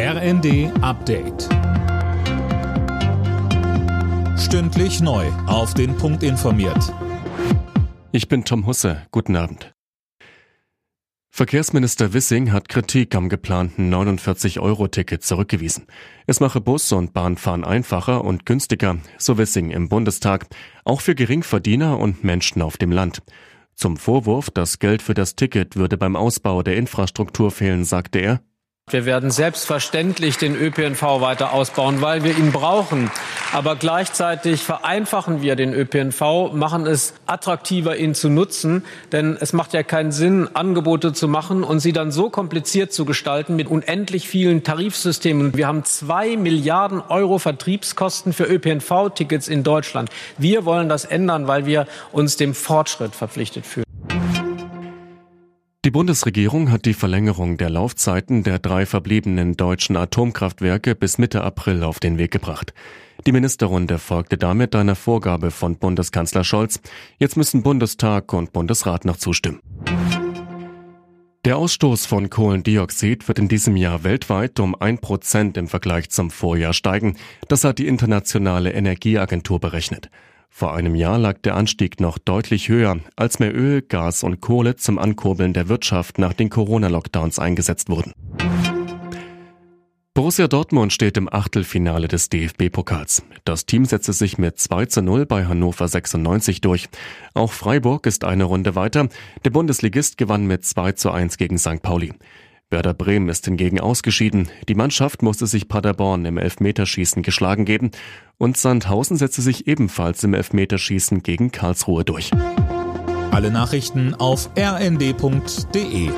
RND Update. Stündlich neu. Auf den Punkt informiert. Ich bin Tom Husse. Guten Abend. Verkehrsminister Wissing hat Kritik am geplanten 49-Euro-Ticket zurückgewiesen. Es mache Bus- und Bahnfahren einfacher und günstiger, so Wissing im Bundestag, auch für Geringverdiener und Menschen auf dem Land. Zum Vorwurf, das Geld für das Ticket würde beim Ausbau der Infrastruktur fehlen, sagte er, wir werden selbstverständlich den ÖPNV weiter ausbauen, weil wir ihn brauchen. Aber gleichzeitig vereinfachen wir den ÖPNV, machen es attraktiver, ihn zu nutzen. Denn es macht ja keinen Sinn, Angebote zu machen und sie dann so kompliziert zu gestalten mit unendlich vielen Tarifsystemen. Wir haben zwei Milliarden Euro Vertriebskosten für ÖPNV-Tickets in Deutschland. Wir wollen das ändern, weil wir uns dem Fortschritt verpflichtet fühlen. Die Bundesregierung hat die Verlängerung der Laufzeiten der drei verbliebenen deutschen Atomkraftwerke bis Mitte April auf den Weg gebracht. Die Ministerrunde folgte damit einer Vorgabe von Bundeskanzler Scholz. Jetzt müssen Bundestag und Bundesrat noch zustimmen. Der Ausstoß von Kohlendioxid wird in diesem Jahr weltweit um ein Prozent im Vergleich zum Vorjahr steigen. Das hat die Internationale Energieagentur berechnet. Vor einem Jahr lag der Anstieg noch deutlich höher, als mehr Öl, Gas und Kohle zum Ankurbeln der Wirtschaft nach den Corona-Lockdowns eingesetzt wurden. Borussia Dortmund steht im Achtelfinale des DFB-Pokals. Das Team setzte sich mit 2 zu 0 bei Hannover 96 durch. Auch Freiburg ist eine Runde weiter. Der Bundesligist gewann mit 2 zu 1 gegen St. Pauli. Werder Bremen ist hingegen ausgeschieden. Die Mannschaft musste sich Paderborn im Elfmeterschießen geschlagen geben und Sandhausen setzte sich ebenfalls im Elfmeterschießen gegen Karlsruhe durch. Alle Nachrichten auf rnd.de